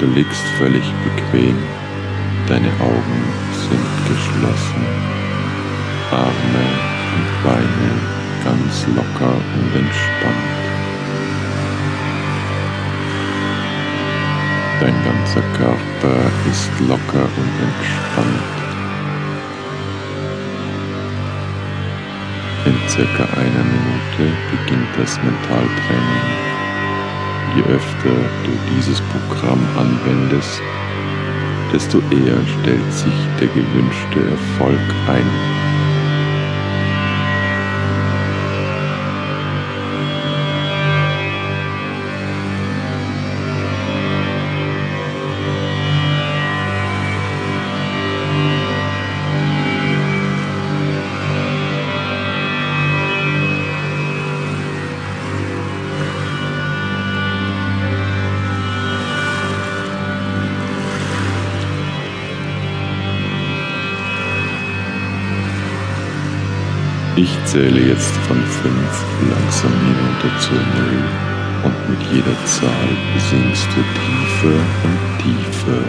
Du liegst völlig bequem, deine Augen sind geschlossen, Arme und Beine ganz locker und entspannt. Dein ganzer Körper ist locker und entspannt. In circa einer Minute beginnt das Mentaltraining. Je öfter du dieses Programm anwendest, desto eher stellt sich der gewünschte Erfolg ein. Ich zähle jetzt von fünf langsam hinunter zur Null und mit jeder Zahl sinkst du tiefer und tiefer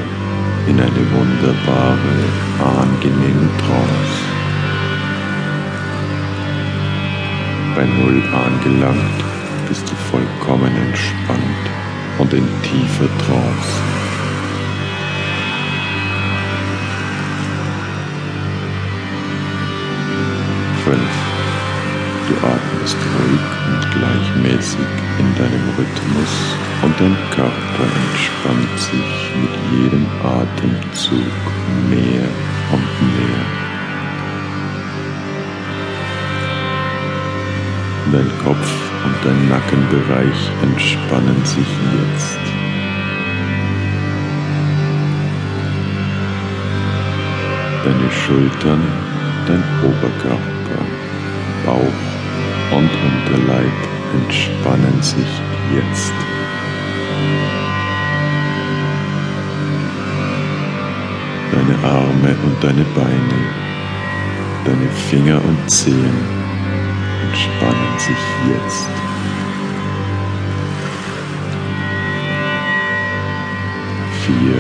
in eine wunderbare, angenehme Trance. Bei Null angelangt bist du vollkommen entspannt und in tiefer Trance. Und gleichmäßig in deinem Rhythmus und dein Körper entspannt sich mit jedem Atemzug mehr und mehr. Dein Kopf und dein Nackenbereich entspannen sich jetzt. Deine Schultern, dein Oberkörper, Bauch und Unterleib entspannen sich jetzt. Deine Arme und deine Beine, deine Finger und Zehen entspannen sich jetzt. Vier.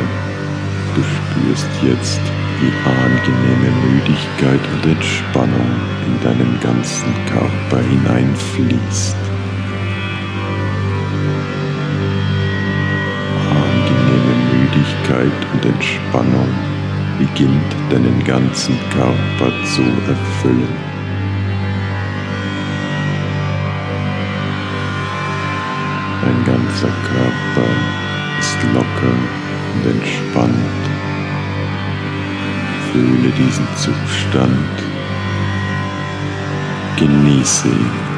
Du spürst jetzt die angenehme Müdigkeit und Entspannung in deinen ganzen Körper hineinfließt. Müdigkeit und Entspannung beginnt deinen ganzen Körper zu erfüllen. Dein ganzer Körper ist locker und entspannt. Fühle diesen Zustand. Genieße ihn.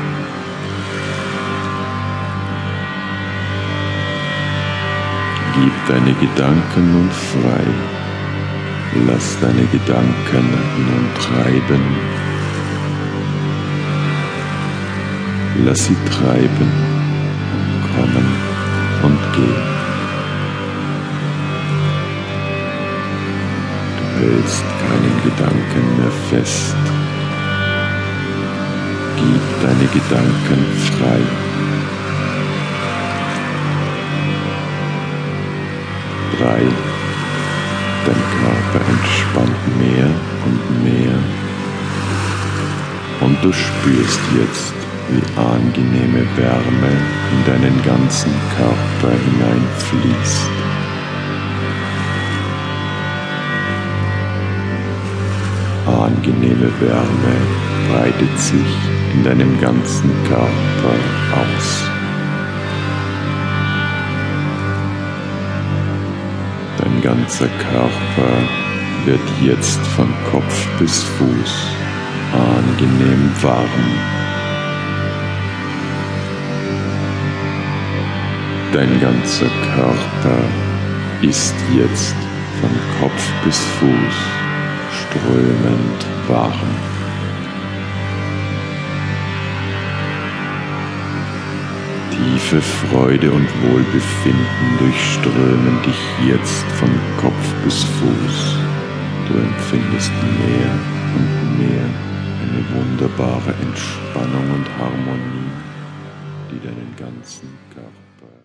Gib deine Gedanken nun frei. Lass deine Gedanken nun treiben. Lass sie treiben, kommen und gehen. hältst keinen Gedanken mehr fest. Gib deine Gedanken frei. Drei. Dein Körper entspannt mehr und mehr. Und du spürst jetzt, wie angenehme Wärme in deinen ganzen Körper hineinfließt. angenehme Wärme breitet sich in deinem ganzen Körper aus. Dein ganzer Körper wird jetzt von Kopf bis Fuß angenehm warm. Dein ganzer Körper ist jetzt von Kopf bis Fuß strömend warm. Tiefe Freude und Wohlbefinden durchströmen dich jetzt von Kopf bis Fuß. Du empfindest mehr und mehr eine wunderbare Entspannung und Harmonie, die deinen ganzen Körper